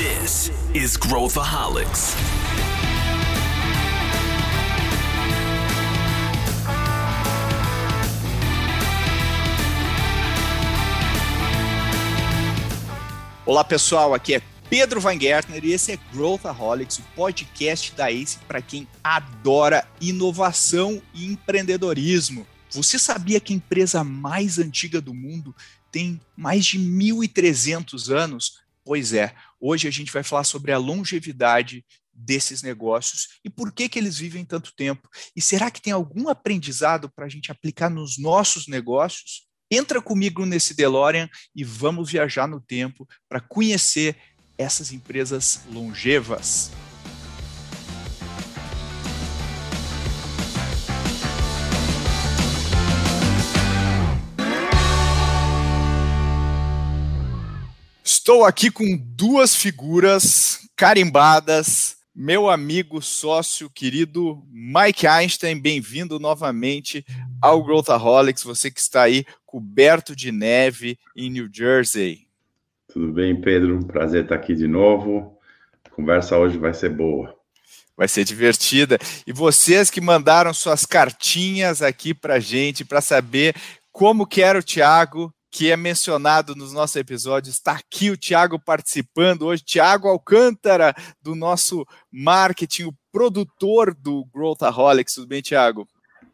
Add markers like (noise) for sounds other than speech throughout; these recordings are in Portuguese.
This is Growthaholics. Olá pessoal, aqui é Pedro Van Gertner e esse é Growthaholics, o podcast da ACE para quem adora inovação e empreendedorismo. Você sabia que a empresa mais antiga do mundo tem mais de 1.300 anos? Pois é, hoje a gente vai falar sobre a longevidade desses negócios e por que, que eles vivem tanto tempo. E será que tem algum aprendizado para a gente aplicar nos nossos negócios? Entra comigo nesse DeLorean e vamos viajar no tempo para conhecer essas empresas longevas. Estou aqui com duas figuras carimbadas. Meu amigo, sócio, querido Mike Einstein, bem-vindo novamente ao Growthaholics. Você que está aí coberto de neve em New Jersey. Tudo bem, Pedro? Prazer estar aqui de novo. A conversa hoje vai ser boa. Vai ser divertida. E vocês que mandaram suas cartinhas aqui para gente para saber como que era o Thiago que é mencionado nos nossos episódios. Está aqui o Tiago participando hoje, Tiago Alcântara, do nosso marketing, o produtor do Growthaholics. Tudo bem, Tiago?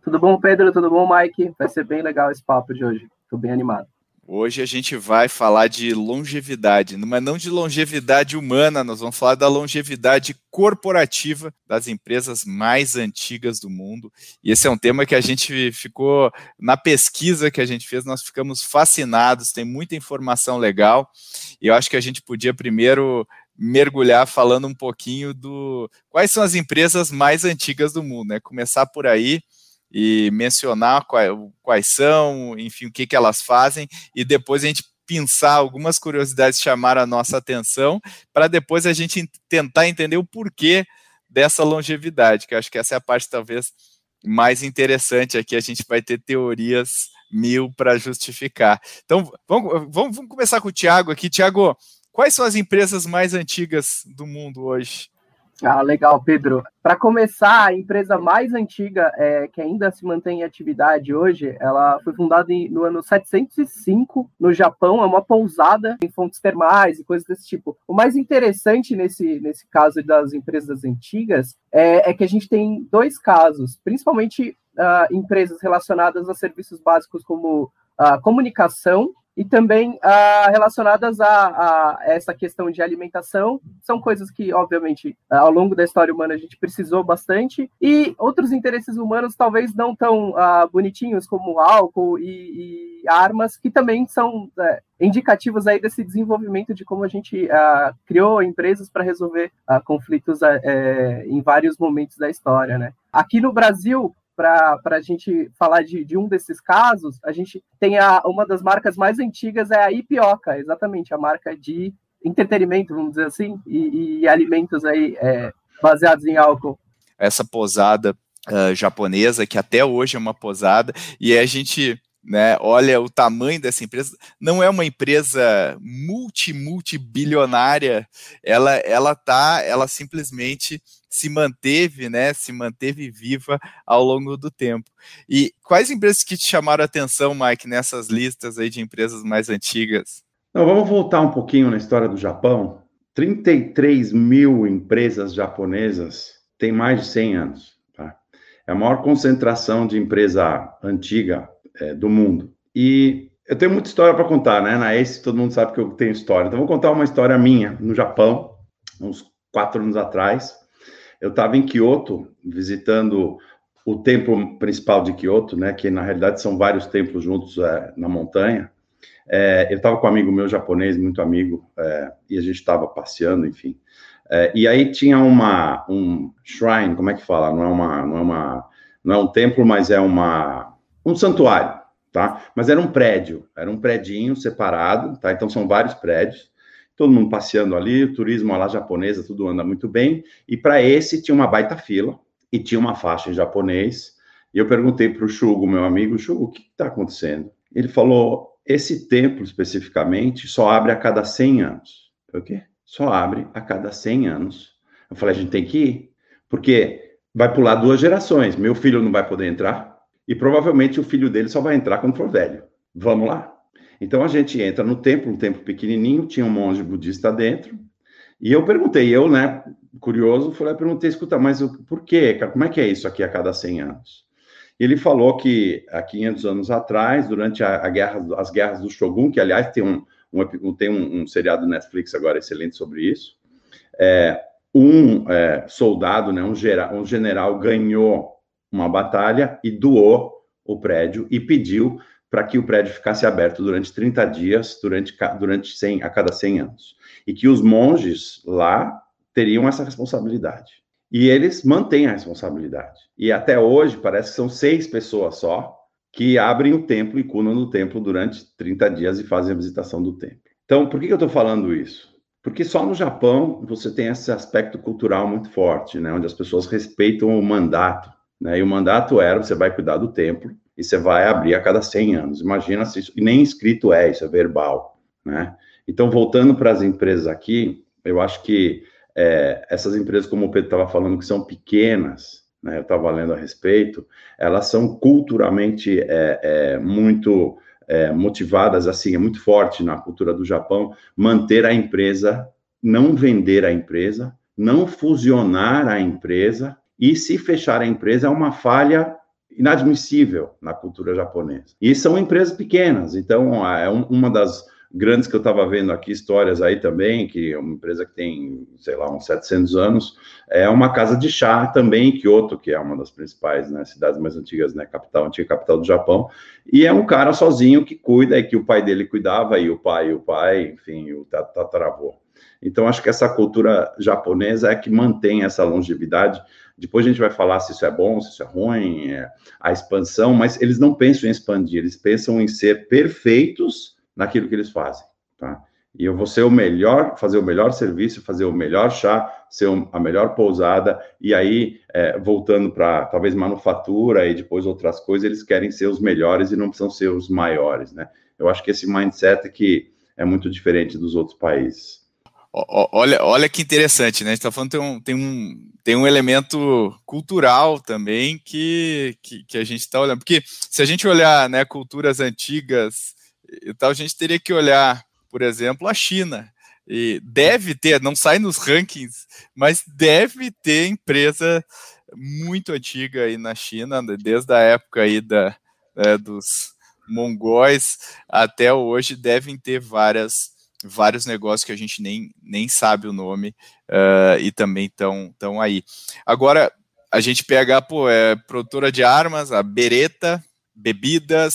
Tudo bom, Pedro? Tudo bom, Mike? Vai ser bem legal esse papo de hoje. Estou bem animado. Hoje a gente vai falar de longevidade, mas não de longevidade humana, nós vamos falar da longevidade corporativa das empresas mais antigas do mundo. E esse é um tema que a gente ficou, na pesquisa que a gente fez, nós ficamos fascinados, tem muita informação legal. E eu acho que a gente podia primeiro mergulhar falando um pouquinho do quais são as empresas mais antigas do mundo, né? Começar por aí e mencionar quais, são, enfim, o que, que elas fazem, e depois a gente pensar algumas curiosidades chamar a nossa atenção, para depois a gente tentar entender o porquê dessa longevidade, que eu acho que essa é a parte talvez mais interessante aqui, a gente vai ter teorias mil para justificar. Então, vamos, vamos, vamos começar com o Tiago aqui. Tiago, quais são as empresas mais antigas do mundo hoje? Ah, legal, Pedro. Para começar, a empresa mais antiga é, que ainda se mantém em atividade hoje, ela foi fundada em, no ano 705 no Japão, é uma pousada em fontes termais e coisas desse tipo. O mais interessante nesse, nesse caso das empresas antigas é, é que a gente tem dois casos, principalmente uh, empresas relacionadas a serviços básicos como uh, comunicação e também ah, relacionadas a, a, essa questão de alimentação. São coisas que, obviamente, ao longo da história humana a gente precisou bastante. E outros interesses humanos talvez não tão ah, bonitinhos como álcool e, e, armas, que também são é, indicativos aí desse desenvolvimento de como a gente ah, criou empresas para resolver conflitos é, em vários momentos da história, né? Aqui no Brasil, para a gente falar de, de, um desses casos, a gente tem a, uma das marcas mais antigas, é a Ipioca, exatamente, a marca de entretenimento, vamos dizer assim, e, e alimentos aí é, baseados em álcool. Essa posada uh, japonesa, que até hoje é uma posada, e a gente né, olha o tamanho dessa empresa, não é uma empresa multi, multibilionária, ela, ela tá, ela simplesmente se manteve, né, se manteve viva ao longo do tempo. E quais empresas que te chamaram a atenção, Mike, nessas listas aí de empresas mais antigas? Não, vamos voltar um pouquinho na história do Japão. 33 mil empresas japonesas têm mais de 100 anos. Tá? É a maior concentração de empresa antiga é, do mundo. E eu tenho muita história para contar, né? Na ACE todo mundo sabe que eu tenho história. Então vou contar uma história minha no Japão, uns quatro anos atrás. Eu estava em Kyoto visitando o templo principal de Kyoto, né, que na realidade são vários templos juntos é, na montanha. É, eu estava com um amigo meu japonês, muito amigo, é, e a gente estava passeando, enfim. É, e aí tinha uma um shrine, como é que fala? Não é uma, não é uma, não é um templo, mas é uma um santuário, tá? Mas era um prédio, era um predinho separado, tá? Então são vários prédios todo mundo passeando ali, o turismo lá japonesa, tudo anda muito bem. E para esse tinha uma baita fila e tinha uma faixa em japonês. E eu perguntei para o Shugo, meu amigo, Shugo, o que está acontecendo? Ele falou: esse templo especificamente só abre a cada 100 anos. O quê? só abre a cada 100 anos. Eu falei, a gente tem que ir, porque vai pular duas gerações. Meu filho não vai poder entrar e provavelmente o filho dele só vai entrar quando for velho. Vamos lá. Então a gente entra no templo, um templo pequenininho, tinha um monge budista dentro. E eu perguntei, eu, né, curioso, e perguntei, escuta, mas por quê? Como é que é isso aqui a cada 100 anos? Ele falou que há 500 anos atrás, durante a, a guerra, as guerras do Shogun, que aliás tem um, um tem um, um, seriado Netflix agora excelente sobre isso, é, um é, soldado, né, um, gera, um general ganhou uma batalha e doou o prédio e pediu para que o prédio ficasse aberto durante 30 dias, durante, durante 100, a cada 100 anos. E que os monges lá teriam essa responsabilidade. E eles mantêm a responsabilidade. E até hoje, parece que são seis pessoas só que abrem o templo e cunam no templo durante 30 dias e fazem a visitação do templo. Então, por que eu estou falando isso? Porque só no Japão você tem esse aspecto cultural muito forte, né? onde as pessoas respeitam o mandato. Né? E o mandato era: você vai cuidar do templo e você vai abrir a cada 100 anos. Imagina se isso. E nem escrito é, isso é verbal. Né? Então, voltando para as empresas aqui, eu acho que é, essas empresas, como o Pedro estava falando, que são pequenas, né, eu estava lendo a respeito, elas são culturalmente é, é, muito é, motivadas, assim, é muito forte na cultura do Japão, manter a empresa, não vender a empresa, não fusionar a empresa, e se fechar a empresa é uma falha inadmissível na cultura japonesa. E são empresas pequenas, então é uma das grandes que eu estava vendo aqui, histórias aí também, que é uma empresa que tem, sei lá, uns 700 anos, é uma casa de chá também, Kyoto, que é uma das principais né, cidades mais antigas, né, capital, antiga capital do Japão, e é um cara sozinho que cuida, e que o pai dele cuidava, e o pai, e o pai, enfim, o tataravô. Então, acho que essa cultura japonesa é que mantém essa longevidade. Depois a gente vai falar se isso é bom, se isso é ruim, é, a expansão, mas eles não pensam em expandir, eles pensam em ser perfeitos naquilo que eles fazem, tá? E eu vou ser o melhor, fazer o melhor serviço, fazer o melhor chá, ser a melhor pousada, e aí, é, voltando para talvez manufatura e depois outras coisas, eles querem ser os melhores e não precisam ser os maiores, né? Eu acho que esse mindset que é muito diferente dos outros países. Olha, olha que interessante, né? A gente está falando tem um, tem um, tem um elemento cultural também que, que, que a gente está olhando. Porque se a gente olhar né, culturas antigas então a gente teria que olhar, por exemplo, a China. E deve ter, não sai nos rankings, mas deve ter empresa muito antiga aí na China, desde a época aí da, é, dos mongóis até hoje, devem ter várias vários negócios que a gente nem, nem sabe o nome uh, e também estão aí. Agora, a gente pega, pô, é produtora de armas, a Beretta, bebidas,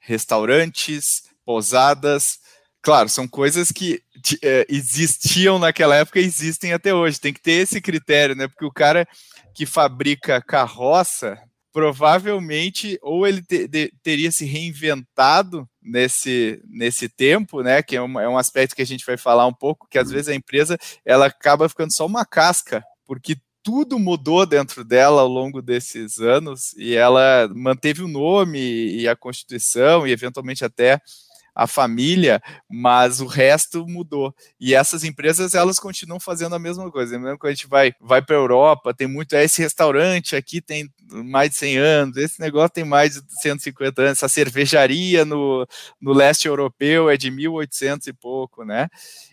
restaurantes, pousadas. Claro, são coisas que é, existiam naquela época e existem até hoje. Tem que ter esse critério, né? Porque o cara que fabrica carroça, provavelmente, ou ele te, de, teria se reinventado nesse, nesse tempo, né? Que é um, é um aspecto que a gente vai falar um pouco, que às vezes a empresa ela acaba ficando só uma casca, porque tudo mudou dentro dela ao longo desses anos e ela manteve o nome e a constituição e eventualmente até a família, mas o resto mudou. E essas empresas, elas continuam fazendo a mesma coisa. Mesmo quando a gente vai, vai para a Europa, tem muito, é, esse restaurante aqui tem mais de 100 anos, esse negócio tem mais de 150 anos, essa cervejaria no, no leste europeu é de 1800 e pouco, né?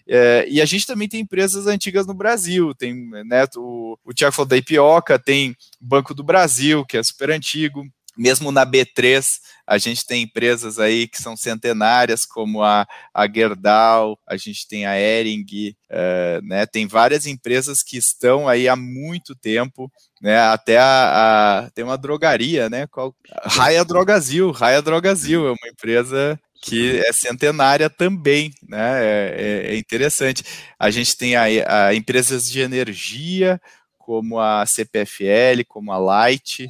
É, e a gente também tem empresas antigas no Brasil, tem, né, o, o Tiago falou da Ipioca, tem Banco do Brasil, que é super antigo, mesmo na B3, a gente tem empresas aí que são centenárias, como a, a Gerdau, a gente tem a Ering, uh, né, tem várias empresas que estão aí há muito tempo, né, até a, a tem uma drogaria, né, qual, Raia Drogazil, Raia Drogazil é uma empresa que é centenária também, né, é, é, é interessante. A gente tem a, empresas de energia, como a CPFL, como a Light,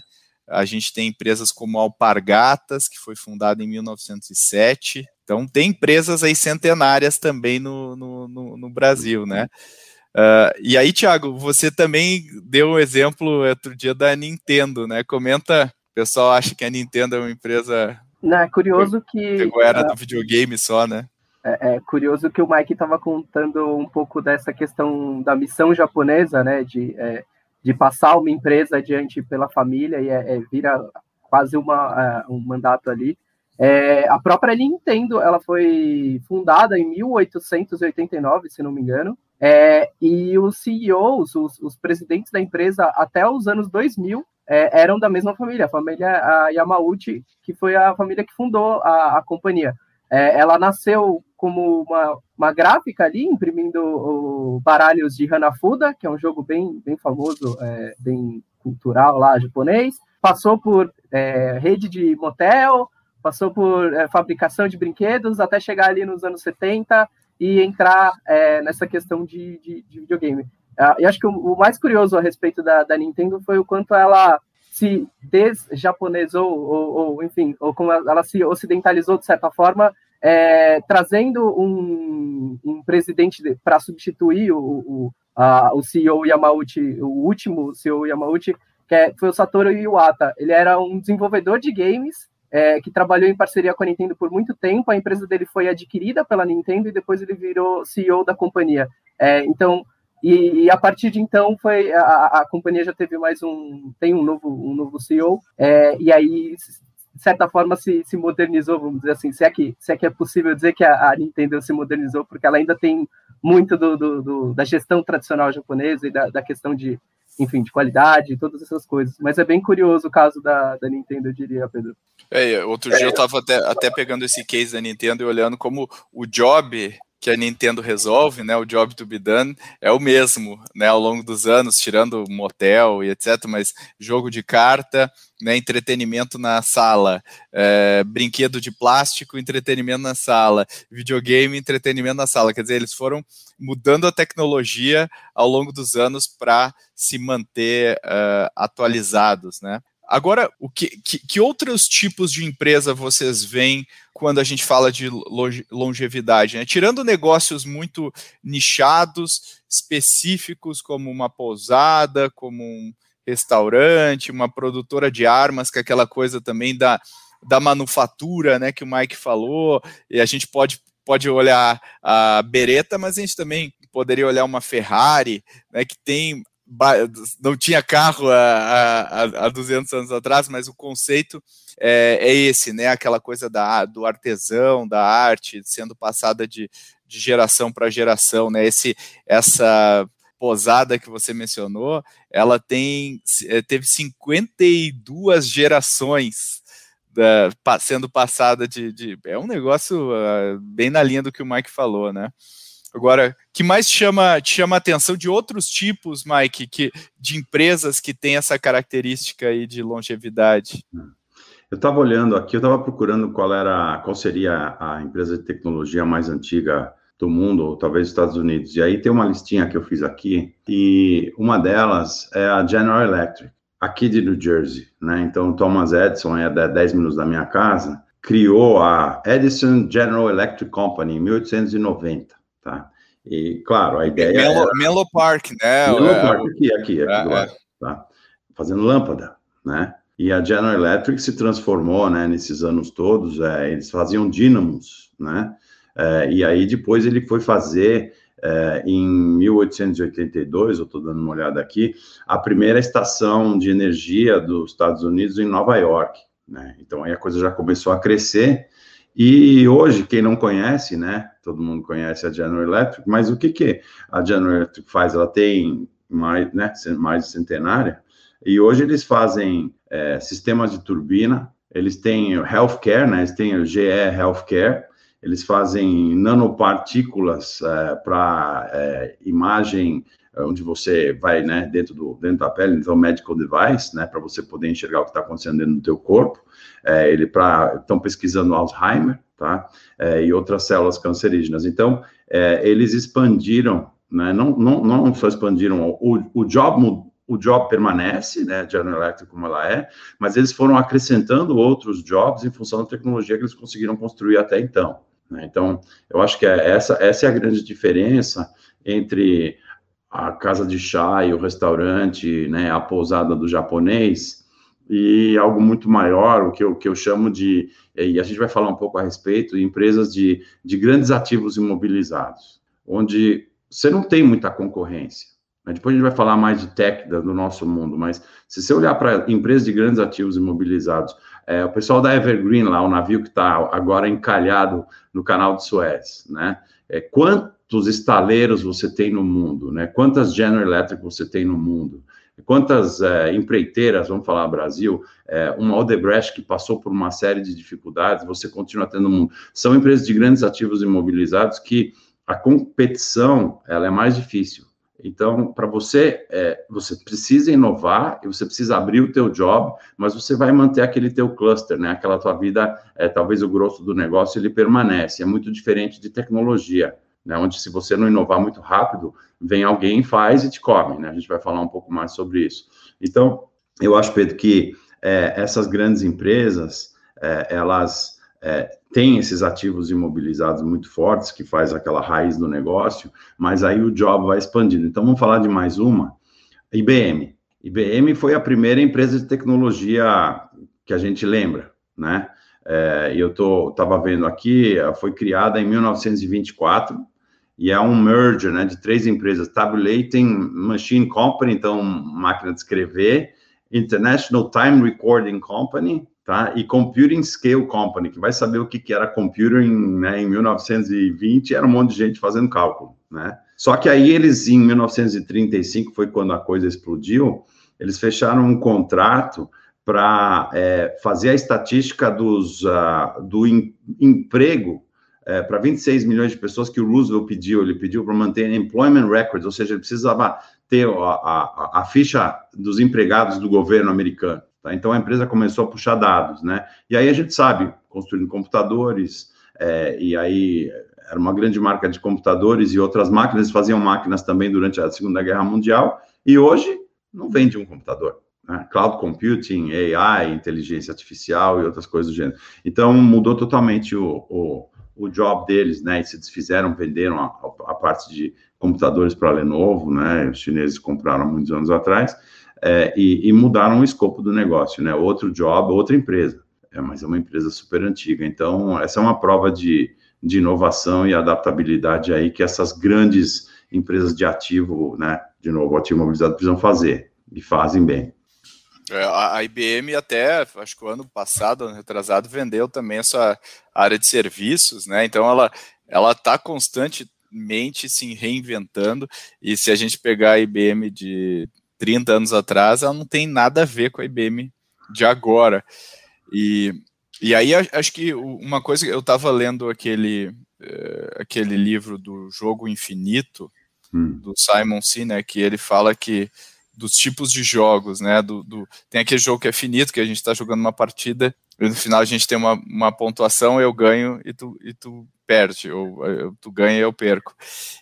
a gente tem empresas como Alpargatas, que foi fundada em 1907. Então, tem empresas aí centenárias também no, no, no, no Brasil, né? Uh, e aí, Thiago, você também deu um exemplo outro dia da Nintendo, né? Comenta, o pessoal acha que a Nintendo é uma empresa. Não, é curioso que. Pegou era uh, do videogame só, né? é, é curioso que o Mike estava contando um pouco dessa questão da missão japonesa, né, de, é, de passar uma empresa adiante pela família e é, é vira quase uma, um mandato ali. É, a própria Nintendo, ela foi fundada em 1889, se não me engano, é, e os CEOs, os, os, presidentes da empresa, até os anos 2000, é, eram da mesma família, a família a Yamauchi, que foi a família que fundou a, a companhia. É, ela nasceu como uma, uma gráfica ali, imprimindo baralhos de Hanafuda, que é um jogo bem, bem famoso, é, bem cultural lá, japonês. Passou por é, rede de motel, passou por é, fabricação de brinquedos, até chegar ali nos anos 70 e entrar é, nessa questão de, de, de videogame. Uh, e acho que o, o, mais curioso a respeito da, da, Nintendo foi o quanto ela se desjaponesou, ou, ou, enfim, ou como ela se ocidentalizou de certa forma, é, trazendo um, um presidente para substituir o, o, a, o CEO Yamauchi, o último CEO Yamauchi, que é, foi o Satoru Iwata. Ele era um desenvolvedor de games é, que trabalhou em parceria com a Nintendo por muito tempo. A empresa dele foi adquirida pela Nintendo e depois ele virou CEO da companhia. É, então, e, e, a partir de então foi a, a, companhia já teve mais um tem um novo um novo CEO é, e aí de certa forma se, se modernizou vamos dizer assim se é que se é que é possível dizer que a, a Nintendo se modernizou porque ela ainda tem muito do, do, do da gestão tradicional japonesa e da, da questão de enfim, de qualidade, todas essas coisas. Mas é bem curioso o caso da, da Nintendo, eu diria, Pedro. É, outro dia eu estava até, até pegando esse case da Nintendo e olhando como o job que a Nintendo resolve, né, o job to be done, é o mesmo, né, ao longo dos anos, tirando motel e etc, mas jogo de carta, né, entretenimento na sala, é, brinquedo de plástico, entretenimento na sala, videogame, entretenimento na sala, quer dizer, eles foram mudando a tecnologia ao longo dos anos para se manter uh, atualizados, né. Agora, o que, que, que, outros tipos de empresa vocês veem quando a gente fala de longevidade? Né? Tirando negócios muito nichados, específicos, como uma pousada, como um restaurante, uma produtora de armas, que é aquela coisa também da, da manufatura, né, que o Mike falou, e a gente pode, pode olhar a Beretta, mas a gente também poderia olhar uma Ferrari, né, que tem não tinha carro há, há, há 200 anos atrás, mas o conceito é, é, esse, né? Aquela coisa da, do artesão, da arte, sendo passada de, de geração para geração, né? Esse, essa posada que você mencionou, ela tem é, teve 52 gerações da, sendo passada de, de, é um negócio uh, bem na linha do que o Mike falou, né? Agora, que mais chama, te chama a atenção de outros tipos, Mike, que, de empresas que têm essa característica aí de longevidade? Eu estava olhando aqui, eu estava procurando qual era, qual seria a empresa de tecnologia mais antiga do mundo, ou talvez Estados Unidos. E aí tem uma listinha que eu fiz aqui, e uma delas é a General Electric, aqui de New Jersey, né? Então, Thomas Edison é 10 minutos da minha casa, criou a Edison General Electric Company em 1890 tá? E, claro, a ideia Menlo, era... Menlo Park, né? Menlo é, Park, aqui, aqui, aqui é, do lado, é. tá? Fazendo lâmpada, né? E a General Electric se transformou, né, nesses anos todos, é, eles faziam dínamos, né? É, e aí depois ele foi fazer, é, em 1882, eu estou dando uma olhada aqui, a primeira estação de energia dos Estados Unidos em Nova York, né? Então aí a coisa já começou a crescer, e hoje, quem não conhece, né? Todo mundo conhece a General Electric, mas o que, que a General Electric faz? Ela tem mais, né, mais de centenária, e hoje eles fazem é, sistemas de turbina, eles têm healthcare, né? Eles têm o GE Healthcare, eles fazem nanopartículas é, para é, imagem onde você vai, né, dentro, do, dentro da pele, então medical device, né, para você poder enxergar o que está acontecendo dentro do teu corpo. É, ele para estão pesquisando Alzheimer, tá? É, e outras células cancerígenas. Então, é, eles expandiram, né? Não, não, não só expandiram o, o job o job permanece, né, General Electric como ela é, mas eles foram acrescentando outros jobs em função da tecnologia que eles conseguiram construir até então. Né? Então, eu acho que é essa, essa é a grande diferença entre a casa de chá e o restaurante, né, a pousada do japonês, e algo muito maior, o que eu, que eu chamo de, e a gente vai falar um pouco a respeito, empresas de, de grandes ativos imobilizados, onde você não tem muita concorrência. Né? Depois a gente vai falar mais de tech do nosso mundo, mas se você olhar para empresas de grandes ativos imobilizados, é, o pessoal da Evergreen lá, o navio que está agora encalhado no canal de Suez, né? É, quantos estaleiros você tem no mundo, né? Quantas General Electric você tem no mundo? Quantas é, empreiteiras, vamos falar Brasil, é, uma Odebrecht que passou por uma série de dificuldades, você continua tendo no mundo. São empresas de grandes ativos imobilizados que a competição ela é mais difícil. Então, para você, é, você precisa inovar e você precisa abrir o teu job, mas você vai manter aquele teu cluster, né? Aquela tua vida, é, talvez o grosso do negócio ele permanece. É muito diferente de tecnologia, né? Onde se você não inovar muito rápido, vem alguém faz e te come, né? A gente vai falar um pouco mais sobre isso. Então, eu acho, Pedro, que é, essas grandes empresas, é, elas é, tem esses ativos imobilizados muito fortes, que faz aquela raiz do negócio, mas aí o job vai expandindo. Então, vamos falar de mais uma, IBM. IBM foi a primeira empresa de tecnologia que a gente lembra, né? É, eu estava vendo aqui, foi criada em 1924 e é um merger né, de três empresas: Tabulating Machine Company, então máquina de escrever, International Time Recording Company, tá? E Computing Scale Company, que vai saber o que, que era computing né, em 1920, era um monte de gente fazendo cálculo, né? Só que aí eles, em 1935, foi quando a coisa explodiu, eles fecharam um contrato para é, fazer a estatística dos, uh, do em, emprego é, para 26 milhões de pessoas que o Roosevelt pediu, ele pediu para manter employment records, ou seja, ele precisava ter a, a, a ficha dos empregados do governo americano. Tá? Então a empresa começou a puxar dados, né? E aí a gente sabe, construindo computadores, é, e aí era uma grande marca de computadores e outras máquinas, faziam máquinas também durante a Segunda Guerra Mundial, e hoje não vende um computador. Né? Cloud computing, AI, inteligência artificial e outras coisas do gênero. Então mudou totalmente o, o, o job deles, né? E se desfizeram, venderam a, a parte de computadores para a Lenovo, né? Os chineses compraram muitos anos atrás é, e, e, mudaram o escopo do negócio, né? Outro job, outra empresa, é, mas é uma empresa super antiga. Então, essa é uma prova de, de inovação e adaptabilidade aí que essas grandes empresas de ativo, né? De novo, ativo mobilizado precisam fazer e fazem bem. É, a IBM até, acho que o ano passado, ano retrasado, vendeu também essa área de serviços, né? Então ela ela está constantemente se reinventando e se a gente pegar a IBM de 30 anos atrás, ela não tem nada a ver com a IBM de agora. E, e aí acho que uma coisa eu estava lendo aquele, uh, aquele livro do Jogo Infinito, hum. do Simon Sinek, que ele fala que dos tipos de jogos, né? Do, do, tem aquele jogo que é finito, que a gente está jogando uma partida, e no final a gente tem uma, uma pontuação, eu ganho e tu, e tu perde, ou eu, tu ganha e eu perco.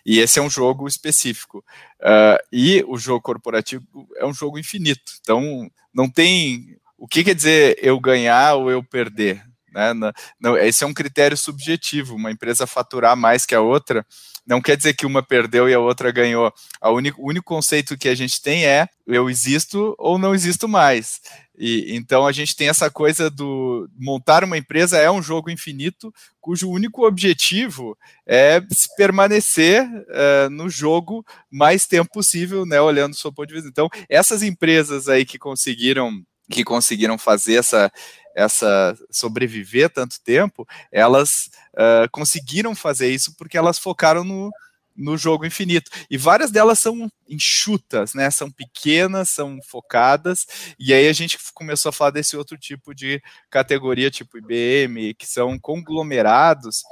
E esse é um jogo específico. Uh, e o jogo corporativo é um jogo infinito. Então, não tem. O que quer dizer eu ganhar ou eu perder? Né? Não, esse é um critério subjetivo. Uma empresa faturar mais que a outra não quer dizer que uma perdeu e a outra ganhou. A o único conceito que a gente tem é eu existo ou não existo mais. E, então a gente tem essa coisa do montar uma empresa é um jogo infinito cujo único objetivo é permanecer uh, no jogo mais tempo possível, né? Olhando do seu ponto de vista. Então essas empresas aí que conseguiram que conseguiram fazer essa essa sobreviver tanto tempo, elas uh, conseguiram fazer isso porque elas focaram no, no jogo infinito. E várias delas são enxutas, né? São pequenas, são focadas. E aí a gente começou a falar desse outro tipo de categoria, tipo IBM, que são conglomerados.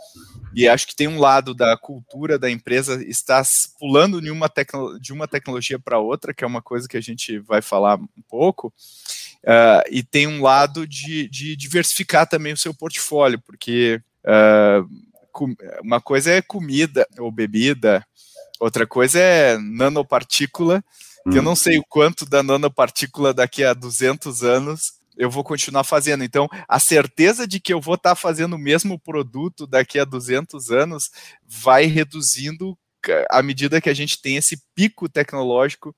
E acho que tem um lado da cultura da empresa está pulando de uma, tecno, de uma tecnologia para outra, que é uma coisa que a gente vai falar um pouco. Uh, e tem um lado de, de diversificar também o seu portfólio, porque uh, uma coisa é comida ou bebida, outra coisa é nanopartícula, que eu hum. não sei o quanto da nanopartícula daqui a 200 anos eu vou continuar fazendo. Então, a certeza de que eu vou estar tá fazendo o mesmo produto daqui a 200 anos vai reduzindo à medida que a gente tem esse pico tecnológico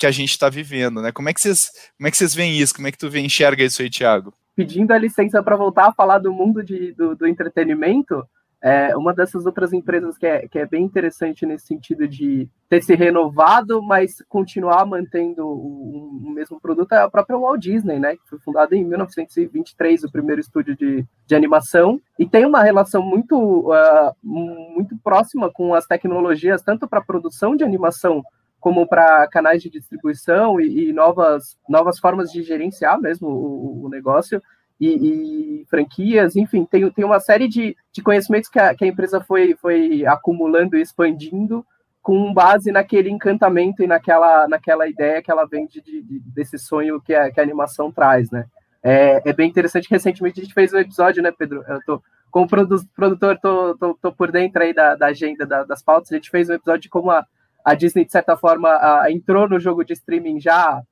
que a gente está vivendo, né? Como é que vocês, como é que vocês veem isso? Como é que tu vê, enxerga isso aí, Thiago? Pedindo a licença para voltar a falar do mundo de, do, do entretenimento, é uma dessas outras empresas que é, que é bem interessante nesse sentido de ter se renovado, mas continuar mantendo o, o, mesmo produto é a própria Walt Disney, né? Que foi fundada em 1923, o primeiro estúdio de, de animação, e tem uma relação muito, uh, muito próxima com as tecnologias, tanto para produção de animação como para canais de distribuição e, e, novas, novas formas de gerenciar mesmo o, o negócio e, e, franquias, enfim, tem, tem uma série de, de conhecimentos que a, que a empresa foi, foi acumulando e expandindo com base naquele encantamento e naquela, naquela ideia que ela vende de, de, desse sonho que a, que a animação traz, né? É, é, bem interessante. Recentemente a gente fez um episódio, né, Pedro? Eu tô, como produtor, tô, tô, tô por dentro aí da, da agenda da, das pautas. A gente fez um episódio de como a, a Disney, de certa forma, entrou no jogo de streaming já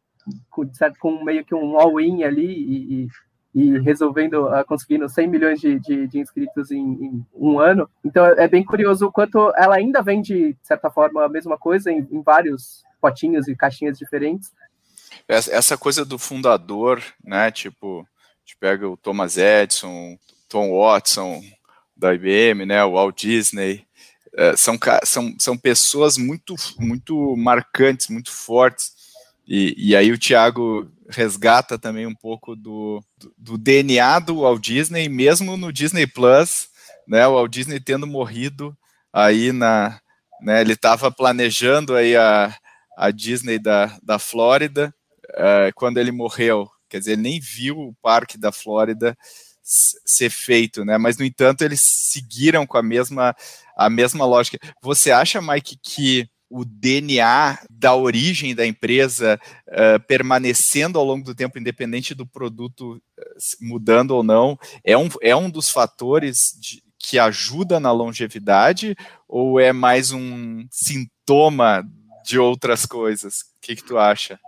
com, certo, com meio que um all-in ali e, e e resolvendo, uh, conseguindo 100 milhões de, de, de inscritos em, em, um ano. Então é bem curioso o quanto ela ainda vende, de certa forma, a mesma coisa em, em vários potinhos e caixinhas diferentes. Essa coisa do fundador, né? Tipo, a gente pega o Thomas Edison, Tom Watson da IBM, né? O Walt Disney. É, são, são, são pessoas muito, muito marcantes, muito fortes. E, e aí o Thiago resgata também um pouco do, do, do, DNA do Walt Disney, mesmo no Disney Plus, né, o Walt Disney tendo morrido aí na, né, ele estava planejando aí a, a Disney da, da Flórida, uh, quando ele morreu, quer dizer, ele nem viu o parque da Flórida ser feito, né, mas no entanto eles seguiram com a mesma, a mesma lógica. Você acha, Mike, que o DNA da origem da empresa uh, permanecendo ao longo do tempo, independente do produto uh, mudando ou não, é um, é um dos fatores de, que ajuda na longevidade ou é mais um sintoma de outras coisas? O que, que tu acha?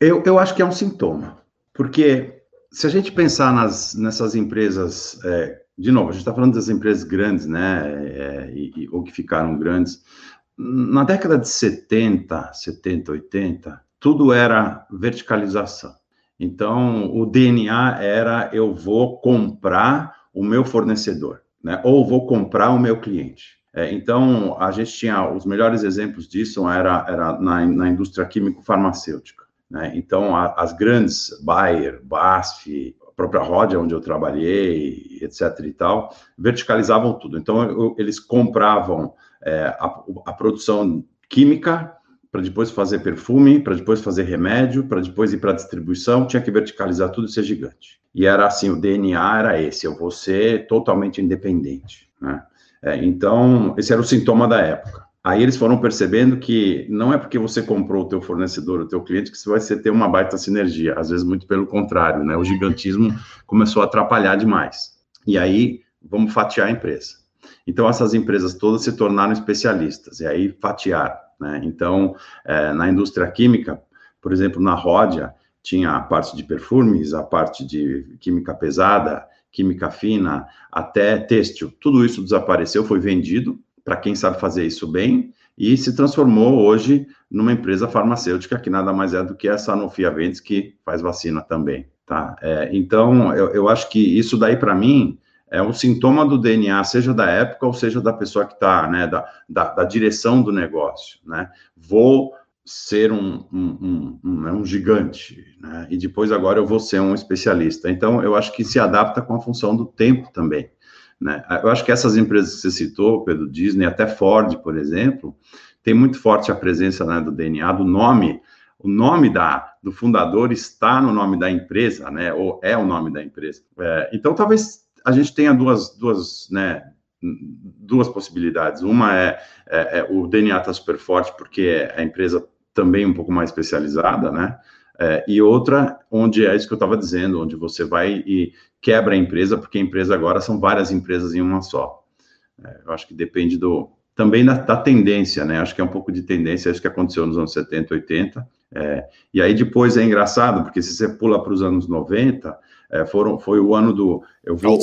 Eu, eu acho que é um sintoma, porque se a gente pensar nas, nessas empresas, é, de novo, a gente está falando das empresas grandes, né, é, e, ou que ficaram grandes, na década de 70, 70, 80, tudo era verticalização. Então, o DNA era eu vou comprar o meu fornecedor, né? ou vou comprar o meu cliente. É, então, a gente tinha os melhores exemplos disso era, era na, na indústria químico-farmacêutica. Né? Então, a, as grandes, Bayer, BASF, própria Rodia, onde eu trabalhei, etc. e tal, verticalizavam tudo. Então, eu, eles compravam é, a, a produção química para depois fazer perfume, para depois fazer remédio, para depois ir para distribuição, tinha que verticalizar tudo e ser gigante. E era assim, o DNA era esse, eu vou ser totalmente independente, né? É, então, esse era o sintoma da época. Aí eles foram percebendo que não é porque você comprou o teu fornecedor, o teu cliente, que você vai ter uma baita sinergia. Às vezes, muito pelo contrário, né? O gigantismo começou a atrapalhar demais. E aí, vamos fatiar a empresa. Então, essas empresas todas se tornaram especialistas, e aí fatiar. Né? Então, é, na indústria química, por exemplo, na Ródia, tinha a parte de perfumes, a parte de química pesada, química fina, até têxtil. Tudo isso desapareceu, foi vendido para quem sabe fazer isso bem e se transformou hoje numa empresa farmacêutica que nada mais é do que a Sanofi Aventis, que faz vacina também. Tá? É, então, eu, eu acho que isso daí, para mim, é um sintoma do DNA, seja da época ou seja da pessoa que está, né, da, da, da, direção do negócio, né? Vou ser um, um, um, né, um gigante, né? E depois agora eu vou ser um especialista. Então, eu acho que se adapta com a função do tempo também, né? Eu acho que essas empresas que você citou, Pedro Disney, até Ford, por exemplo, tem muito forte a presença né, do DNA, do nome, o nome da, do fundador está no nome da empresa, né? Ou é o nome da empresa. É, então, talvez a gente tem duas, duas, né, duas possibilidades. Uma é, é, é o DNA está super forte porque é a empresa também um pouco mais especializada, né? É, e outra, onde é isso que eu estava dizendo, onde você vai e quebra a empresa, porque a empresa agora são várias empresas em uma só. É, eu acho que depende do também da, da, tendência, né? Acho que é um pouco de tendência, é isso que aconteceu nos anos 70, 80. É, e aí depois é engraçado, porque se você pula para os anos 90, é, foram, foi o ano do. Eu vou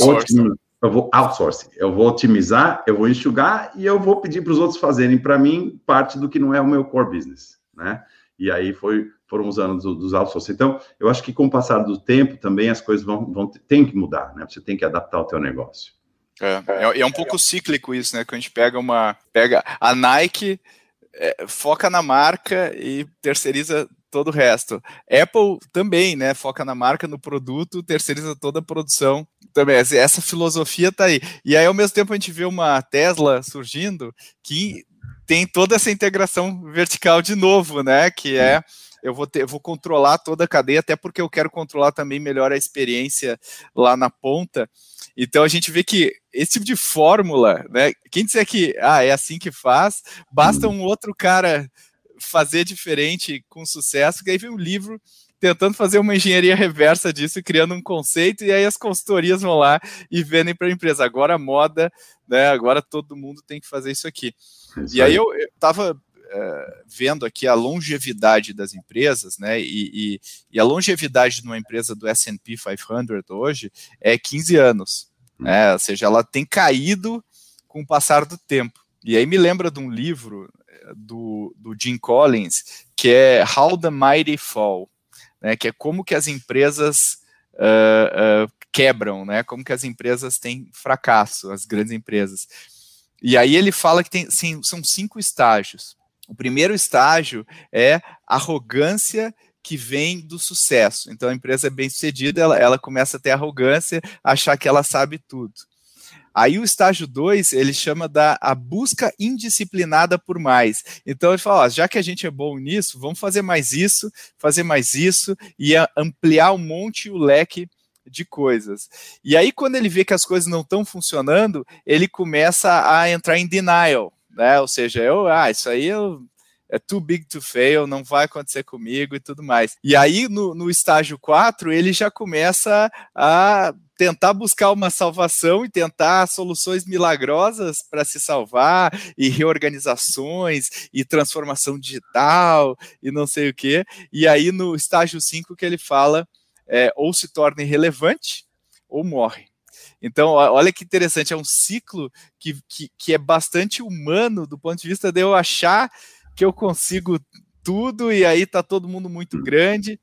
eu vou outsourcing, eu vou otimizar, eu vou enxugar e eu vou pedir para os outros fazerem para mim parte do que não é o meu core business, né? E aí foi, foram os anos dos outsourcing. Então, eu acho que com o passar do tempo também as coisas vão, vão tem que mudar, né? Você tem que adaptar o teu negócio. É, é, é um pouco cíclico isso, né? Que a gente pega uma. Pega a Nike, é, foca na marca e terceiriza todo o resto. Apple também, né? Foca na marca, no produto, terceiriza toda a produção. Também, essa filosofia tá aí. E aí, ao mesmo tempo, a gente vê uma Tesla surgindo que tem toda essa integração vertical de novo, né? Que é eu vou ter, eu vou controlar toda a cadeia, até porque eu quero controlar também melhor a experiência lá na ponta. Então a gente vê que esse tipo de fórmula, né? Quem disser que ah, é assim que faz, basta um outro cara fazer diferente com sucesso, que aí vem um livro tentando fazer uma engenharia reversa disso, criando um conceito, e aí as consultorias vão lá e vendem para a empresa. Agora moda, né? Agora todo mundo tem que fazer isso aqui. Isso e aí, aí eu estava é, vendo aqui a longevidade das empresas, né? E, e, e a longevidade de uma empresa do S&P 500 hoje é 15 anos, né? Ou seja, ela tem caído com o passar do tempo. E aí me lembra de um livro é, do, do Jim Collins que é How the Mighty Fall, né? Que é como que as empresas uh, uh, quebram, né? Como que as empresas têm fracasso, as grandes empresas. E aí ele fala que tem, sim, são cinco estágios. O primeiro estágio é arrogância que vem do sucesso. Então a empresa é bem sucedida, ela, ela começa a ter arrogância, achar que ela sabe tudo. Aí o estágio 2, ele chama da a busca indisciplinada por mais. Então ele fala, ó, já que a gente é bom nisso, vamos fazer mais isso, fazer mais isso e ampliar um monte o leque de coisas. E aí quando ele vê que as coisas não estão funcionando, ele começa a entrar em denial né? Ou seja, eu, ah, isso aí eu, é too big to fail, não vai acontecer comigo e tudo mais. E aí, no, no estágio 4, ele já começa a tentar buscar uma salvação e tentar soluções milagrosas para se salvar, e reorganizações, e transformação digital, e não sei o quê. E aí, no estágio 5, que ele fala, é, ou se torna irrelevante, ou morre. Então, olha que interessante, é um ciclo que, que, que é bastante humano do ponto de vista de eu achar que eu consigo tudo e aí tá todo mundo muito grande.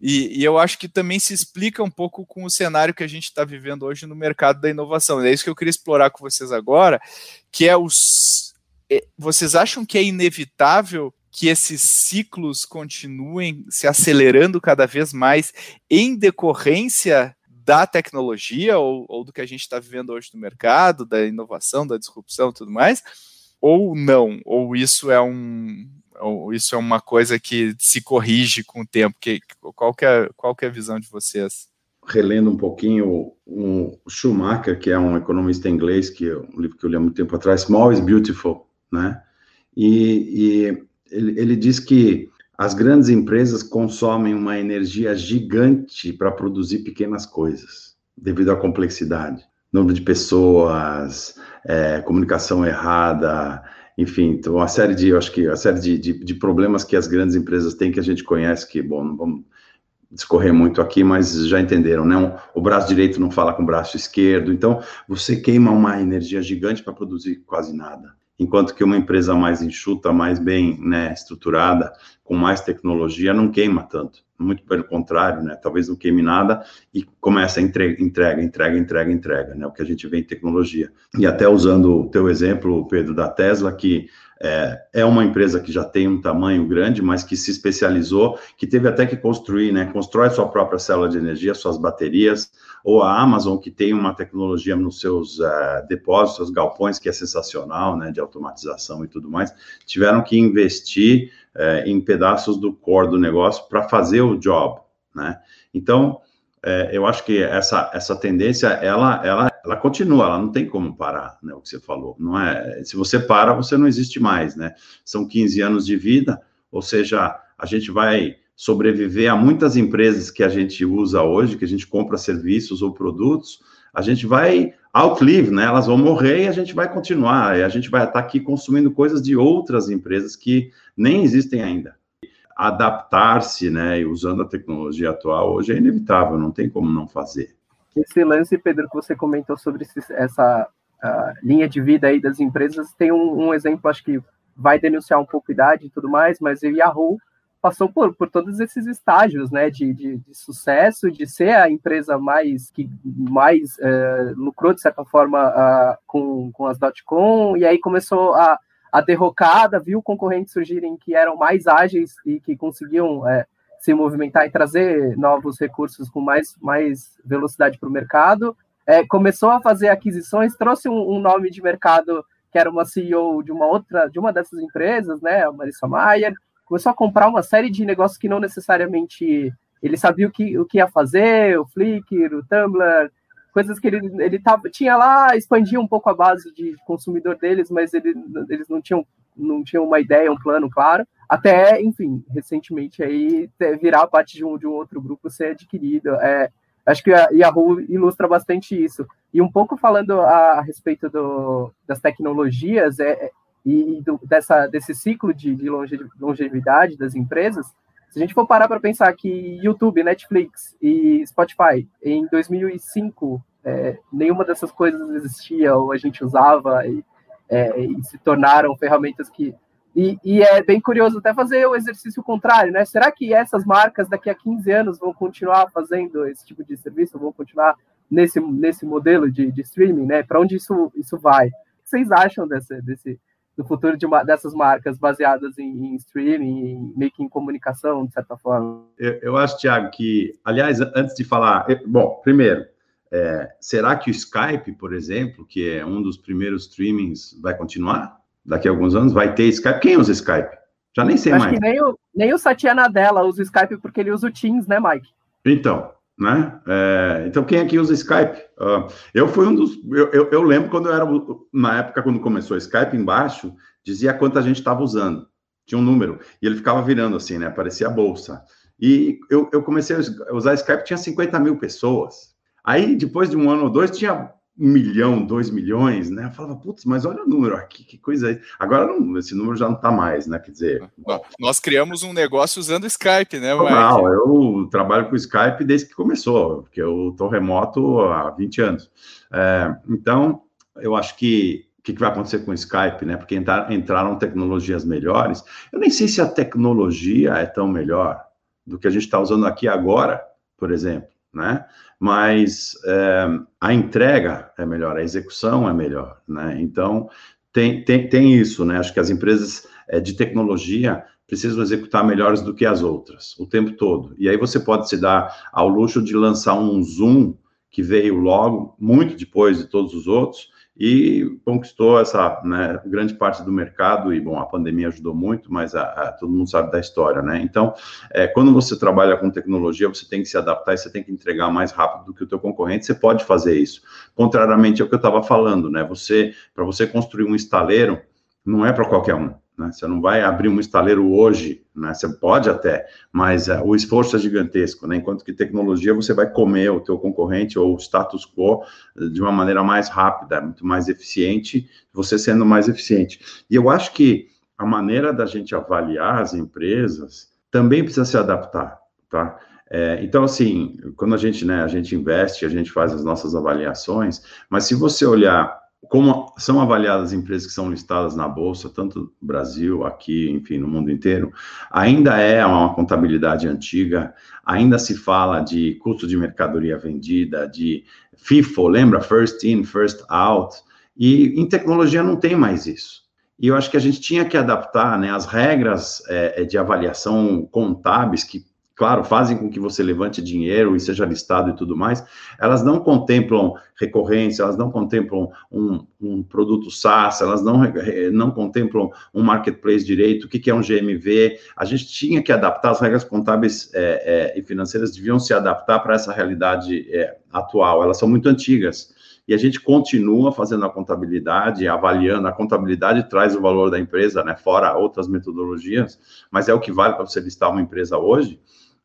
E, e, eu acho que também se explica um pouco com o cenário que a gente está vivendo hoje no mercado da inovação. É isso que eu queria explorar com vocês agora, que é os. É, vocês acham que é inevitável que esses ciclos continuem se acelerando cada vez mais em decorrência da tecnologia ou, ou do que a gente está vivendo hoje no mercado, da inovação, da disrupção tudo mais, ou não, ou isso é um isso é uma coisa que se corrige com o tempo. Que, qual, que é, qual que é a visão de vocês? Relendo um pouquinho o Schumacher, que é um economista inglês, que é um livro que eu li há muito tempo atrás, Small is Beautiful, né? E, e ele, ele diz que as grandes empresas consomem uma energia gigante para produzir pequenas coisas, devido à complexidade. Número de pessoas, é, comunicação errada, enfim, então uma série de, eu acho que a série de, de, de, problemas que as grandes empresas têm que a gente conhece, que, bom, não vamos discorrer muito aqui, mas já entenderam, né? O braço direito não fala com o braço esquerdo, então você queima uma energia gigante para produzir quase nada enquanto que uma empresa mais enxuta, mais bem né, estruturada, com mais tecnologia, não queima tanto. Muito pelo contrário, né? Talvez não queime nada e começa a entrega, entrega, entrega, entrega, entrega, né? O que a gente vê em tecnologia. E até usando o teu exemplo, Pedro, da Tesla, que é, é, uma empresa que já tem um tamanho grande, mas que se especializou, que teve até que construir, né? Constrói sua própria célula de energia, suas baterias, ou a Amazon, que tem uma tecnologia nos seus uh, depósitos, seus galpões, que é sensacional, né? De automatização e tudo mais, tiveram que investir uh, em pedaços do core do negócio para fazer o job, né? Então, é, eu acho que essa, essa tendência, ela, ela, ela continua, ela não tem como parar, né, o que você falou, não é, se você para, você não existe mais, né, são 15 anos de vida, ou seja, a gente vai sobreviver a muitas empresas que a gente usa hoje, que a gente compra serviços ou produtos, a gente vai outlive, né, elas vão morrer e a gente vai continuar, e a gente vai estar aqui consumindo coisas de outras empresas que nem existem ainda. Adaptar-se, né, e usando a tecnologia atual, hoje é inevitável, não tem como não fazer. Esse lance, Pedro, que você comentou sobre esse, essa linha de vida aí das empresas, tem um, um, exemplo, acho que vai denunciar um pouco idade e tudo mais, mas o Yahoo passou por, por todos esses estágios, né, de, de, de sucesso, de ser a empresa mais que mais uh, lucrou de certa forma uh, com, com as dot-com, e aí começou a, a derrocada, viu concorrentes surgirem que eram mais ágeis e que conseguiam uh, se movimentar e trazer novos recursos com mais, mais velocidade para o mercado. É, começou a fazer aquisições, trouxe um, um, nome de mercado que era uma CEO de uma outra, de uma dessas empresas, né, a Marissa Mayer, começou a comprar uma série de negócios que não necessariamente ele sabia o que, o que ia fazer, o Flickr, o Tumblr, coisas que ele, ele tava, tinha lá, expandia um pouco a base de consumidor deles, mas ele, eles não tinham, não tinham uma ideia, um plano claro, até, enfim, recentemente aí virar parte de um, de um outro grupo ser adquirido. É, acho que a Yahoo ilustra bastante isso. E um pouco falando a, a respeito do, das tecnologias, é, e, do, dessa, desse ciclo de, de longevidade das empresas, se a gente for parar para pensar que YouTube, Netflix e Spotify, em 2005, é, nenhuma dessas coisas existia ou a gente usava e, é, e se tornaram ferramentas que. E, e, é bem curioso até fazer o exercício contrário, né? Será que essas marcas daqui a 15 anos vão continuar fazendo esse tipo de serviço, vão continuar nesse, nesse modelo de, de streaming, né? Para onde isso, isso vai? O que vocês acham desse, desse, do futuro de uma, dessas marcas baseadas em, em streaming, em, meio que em comunicação, de certa forma? Eu, eu acho, Thiago, que, aliás, antes de falar, bom, primeiro, é, será que o Skype, por exemplo, que é um dos primeiros streamings, vai continuar? Daqui a alguns anos vai ter Skype? Quem usa Skype? Já nem sei acho mais. Que nem o, nem o Satya Nadella usa o Skype porque ele usa o Teams, né, Mike? Então, né? É, então, quem aqui usa Skype? Uh, eu fui um dos. Eu, eu, eu, lembro quando eu era. Na época, quando começou o Skype, embaixo, dizia quanta gente estava usando. Tinha um número. E ele ficava virando assim, né? Parecia a bolsa. E eu, eu comecei a usar Skype, tinha 50 mil pessoas. Aí, depois de um ano ou dois, tinha um milhão, dois milhões, né? Eu falava, putz, mas olha o número aqui, que coisa aí. Agora não, esse número já não está mais, né? Quer dizer. Nós criamos um negócio usando Skype, né, Mike? Não, eu trabalho com Skype desde que começou, porque eu estou remoto há 20 anos. É, então, eu acho que o que, que, vai acontecer com o Skype, né? Porque entrar, entraram tecnologias melhores. Eu nem sei se a tecnologia é tão melhor do que a gente está usando aqui agora, por exemplo, né? mas é, a entrega é melhor, a execução é melhor, né? Então, tem, tem, tem isso, né? Acho que as empresas é, de tecnologia precisam executar melhores do que as outras, o tempo todo. E aí você pode se dar ao luxo de lançar um Zoom que veio logo, muito depois de todos os outros, e conquistou essa né, grande parte do mercado, e bom, a pandemia ajudou muito, mas a, a, todo mundo sabe da história, né? Então, é, quando você trabalha com tecnologia, você tem que se adaptar e você tem que entregar mais rápido do que o teu concorrente, você pode fazer isso. Contrariamente ao que eu estava falando, né? Você, para você construir um estaleiro, não é para qualquer um. Né? Você não vai abrir um estaleiro hoje, né? Você pode até, mas uh, o esforço é gigantesco, né? Enquanto que tecnologia você vai comer o teu concorrente ou o status quo eh, de uma maneira mais rápida, muito mais eficiente, você sendo mais eficiente. E eu acho que a maneira da gente avaliar as empresas também precisa se adaptar, tá? É, então, assim, quando a gente, né, a gente investe, a gente faz as nossas avaliações, mas se você olhar como são avaliadas as empresas que são listadas na bolsa, tanto no Brasil, aqui, enfim, no mundo inteiro, ainda é uma contabilidade antiga, ainda se fala de custo de mercadoria vendida, de FIFO, lembra? First in, first out. E em tecnologia não tem mais isso. E eu acho que a gente tinha que adaptar né, as regras é, de avaliação contábeis que claro, fazem com que você levante dinheiro e seja listado e tudo mais, elas não contemplam recorrência, elas não contemplam um, um produto SaaS, elas não, não contemplam um marketplace direito, o que, que é um GMV. A gente tinha que adaptar, as regras contábeis é, é, e financeiras deviam se adaptar para essa realidade é, atual, elas são muito antigas. E a gente continua fazendo a contabilidade, avaliando. A contabilidade traz o valor da empresa, né? Fora outras metodologias, mas é o que vale para você listar uma empresa hoje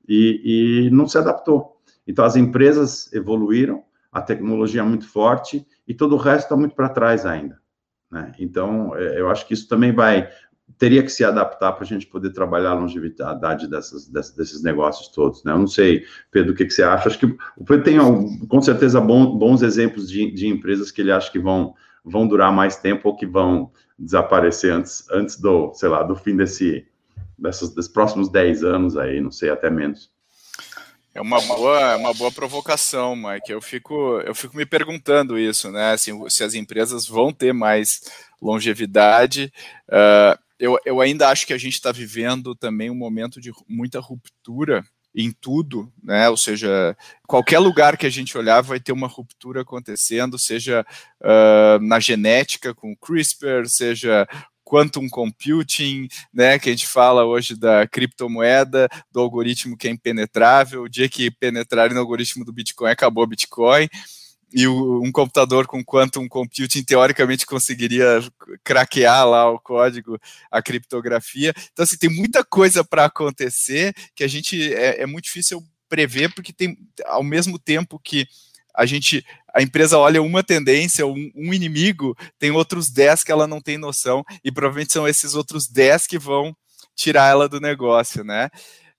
e, e não se adaptou. Então, as empresas evoluíram, a tecnologia é muito forte e todo o resto está muito para trás ainda. Né? Então, é, eu acho que isso também vai teria que se adaptar para a gente poder trabalhar a longevidade dessas, dessas, desses negócios todos. Né? Eu não sei, Pedro, o que, que você acha? Acho que o Pedro tem, com certeza, bom, bons exemplos de, de empresas que ele acha que vão, vão durar mais tempo ou que vão desaparecer antes, antes do, sei lá, do fim desse, dessas, dos próximos 10 anos aí, não sei, até menos. É uma boa, é uma boa provocação, Mike. Eu fico, eu fico me perguntando isso, né? Assim, se as empresas vão ter mais longevidade. Uh, eu, eu ainda acho que a gente está vivendo também um momento de muita ruptura em tudo, né? Ou seja, qualquer lugar que a gente olhar vai ter uma ruptura acontecendo, seja uh, na genética com CRISPR, seja quantum computing, né, que a gente fala hoje da criptomoeda, do algoritmo que é impenetrável, o dia que penetrarem no algoritmo do Bitcoin, acabou o Bitcoin, e um computador com quantum computing teoricamente conseguiria craquear lá o código, a criptografia. Então, assim, tem muita coisa para acontecer que a gente é, é muito difícil prever, porque tem, ao mesmo tempo que a gente, a empresa olha uma tendência, um, um, inimigo, tem outros 10 que ela não tem noção, e provavelmente são esses outros 10 que vão tirar ela do negócio, né?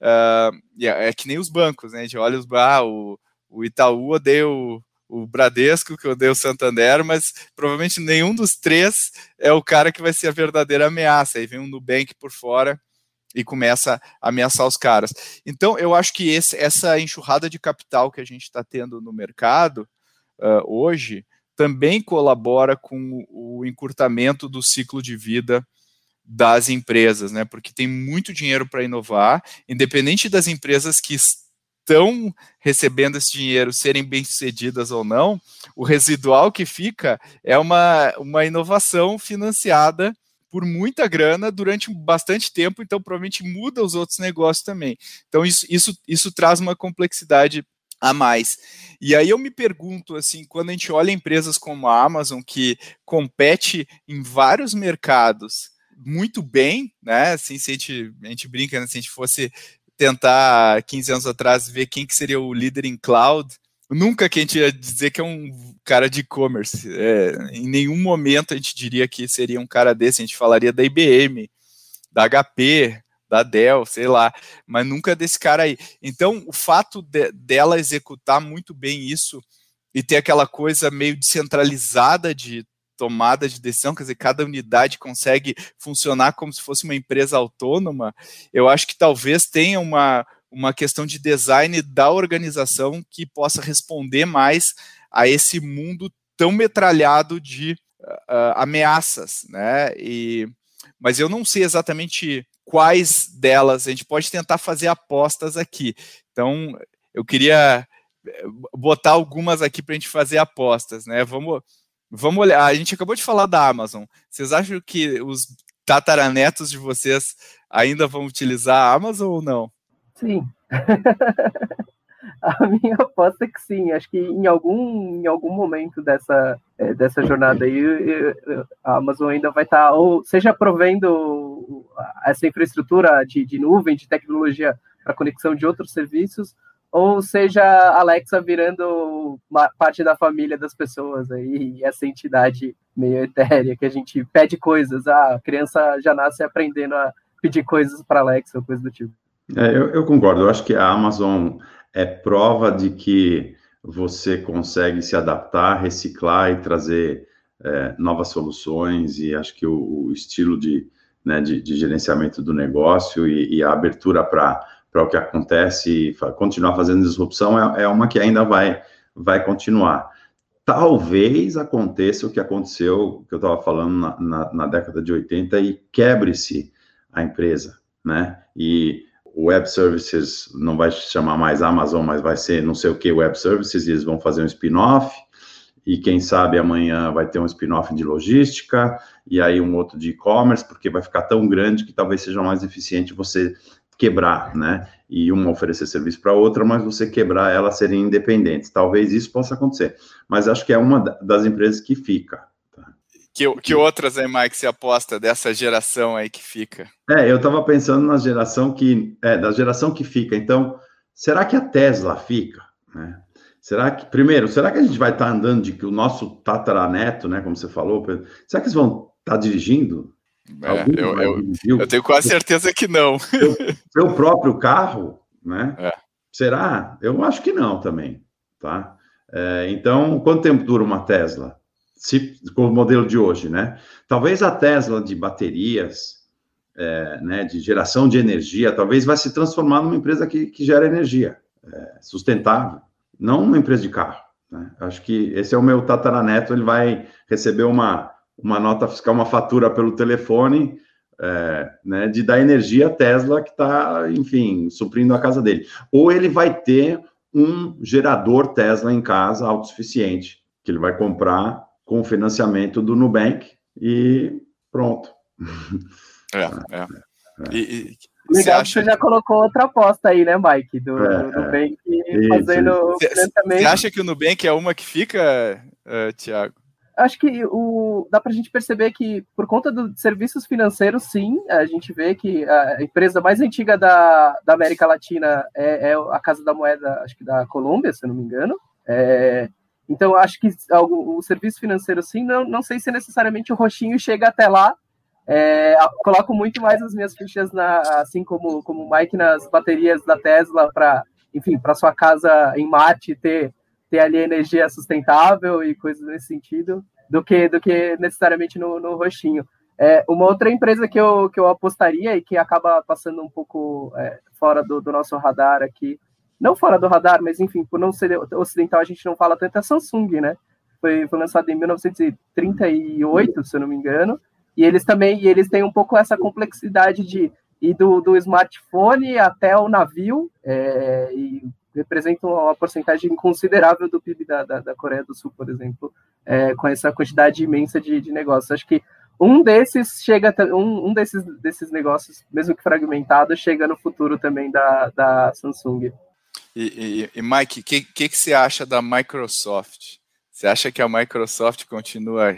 Uh, é, é, que nem os bancos, né? A gente olha os ah, o, o Itaú odeia o, o Bradesco, que odeia o Santander, mas provavelmente nenhum dos três é o cara que vai ser a verdadeira ameaça. Aí vem um Nubank por fora e começa a ameaçar os caras. Então, eu acho que esse, essa enxurrada de capital que a gente está tendo no mercado uh, hoje também colabora com o encurtamento do ciclo de vida das empresas, né? Porque tem muito dinheiro para inovar, independente das empresas que estão recebendo esse dinheiro serem bem-sucedidas ou não, o residual que fica é uma, uma inovação financiada por muita grana durante bastante tempo, então provavelmente muda os outros negócios também. Então isso, isso, isso traz uma complexidade a mais. E aí eu me pergunto, assim, quando a gente olha empresas como a Amazon, que compete em vários mercados muito bem, né, assim, se a gente, a gente brinca, né, se a gente fosse tentar, 15 anos atrás, ver quem que seria o líder em cloud, nunca que a gente ia dizer que é um cara de e-commerce. É, em nenhum momento a gente diria que seria um cara desse. A gente falaria da IBM, da HP, da Dell, sei lá, mas nunca desse cara aí. Então, o fato de, dela executar muito bem isso e ter aquela coisa meio descentralizada de tomada de decisão, quer dizer, cada unidade consegue funcionar como se fosse uma empresa autônoma, eu acho que talvez tenha uma, uma questão de design da organização que possa responder mais a esse mundo tão metralhado de uh, ameaças, né? E, mas eu não sei exatamente quais delas. A gente pode tentar fazer apostas aqui. Então, eu queria eh, botar algumas aqui para a gente fazer apostas, né? Vamos, vamos olhar. A gente acabou de falar da Amazon. Vocês acham que os tataranetos de vocês ainda vão utilizar a Amazon ou não? Sim. (laughs) a minha aposta é que sim. Acho que em algum, em algum momento dessa, é, dessa jornada aí, a Amazon ainda vai estar, tá, ou seja, provendo essa infraestrutura de, de nuvem, de tecnologia para conexão de outros serviços, ou seja, Alexa virando parte da família das pessoas aí, essa entidade meio etérea que a gente pede coisas, a criança já nasce aprendendo a pedir coisas para Alexa ou coisa do tipo. É, eu, eu, concordo. Eu acho que a Amazon é prova de que você consegue se adaptar, reciclar e trazer é, novas soluções. E acho que o, o estilo de, né, de, de, gerenciamento do negócio e, e a abertura para o que acontece e continuar fazendo disrupção é, é uma que ainda vai, vai continuar talvez aconteça o que aconteceu, que eu estava falando na, na, na, década de 80, e quebre-se a empresa, né? E Web Services não vai chamar mais Amazon, mas vai ser não sei o que Web Services, e eles vão fazer um spin-off, e quem sabe amanhã vai ter um spin-off de logística, e aí um outro de e-commerce, porque vai ficar tão grande que talvez seja mais eficiente você quebrar, né? E uma oferecer serviço para outra, mas você quebrar elas serem independentes. Talvez isso possa acontecer, mas acho que é uma das empresas que fica. Que, que outras aí, Mike, você aposta dessa geração aí que fica? É, eu estava pensando na geração que. É, da geração que fica. Então, será que a Tesla fica? Né? Será que, primeiro, será que a gente vai estar tá andando de que o nosso tataraneto, né, como você falou, Pedro, será que eles vão estar tá dirigindo? É, eu, eu, eu, tenho quase certeza que não. Seu, seu próprio carro, né? É. Será? Eu acho que não também, tá? É, então, quanto tempo dura uma Tesla? Se, com o modelo de hoje, né? Talvez a Tesla de baterias é, né, de geração de energia, talvez vai se transformar numa empresa que, que gera energia é, sustentável, não uma empresa de carro. Né? Acho que esse é o meu tataraneto, ele vai receber uma, uma nota fiscal, uma fatura pelo telefone, é, né, de da energia Tesla que está, enfim, suprindo a casa dele. Ou ele vai ter um gerador Tesla em casa autossuficiente, que ele vai comprar com o financiamento do Nubank e pronto. É, é. (laughs) é. E, e, Legal acha... que você já colocou outra aposta aí, né, Mike? Do, é, do Nubank é. fazendo financiamento. Você acha que o Nubank é uma que fica, uh, Tiago? Acho que o, dá para a gente perceber que, por conta dos serviços financeiros, sim, a gente vê que a empresa mais antiga da, da América Latina é, é a Casa da Moeda, acho que da Colômbia, se eu não me engano. É, então, acho que o, o, serviço financeiro, sim, não, não sei se necessariamente o roxinho chega até lá. É, coloco muito mais as minhas fichas, na, assim como, como o Mike, nas baterias da Tesla, para, enfim, para sua casa em Marte ter ter ali energia sustentável e coisas nesse sentido, do que, do que necessariamente no, no roxinho. É, uma outra empresa que eu, que eu apostaria e que acaba passando um pouco é, fora do, do, nosso radar aqui, não fora do radar, mas enfim, por não ser ocidental, a gente não fala tanto, é a Samsung, né? Foi, foi lançado em 1938, se eu não me engano, e eles também e eles têm um pouco essa complexidade de ir do, do smartphone até o navio, é, e representam uma porcentagem considerável do PIB da, da, da Coreia do Sul, por exemplo, é, com essa quantidade imensa de, de negócios. Acho que um desses chega, um, um desses, desses negócios, mesmo que fragmentado, chega no futuro também da, da Samsung. E, e, e Mike, o que, que, que você acha da Microsoft? Você acha que a Microsoft continua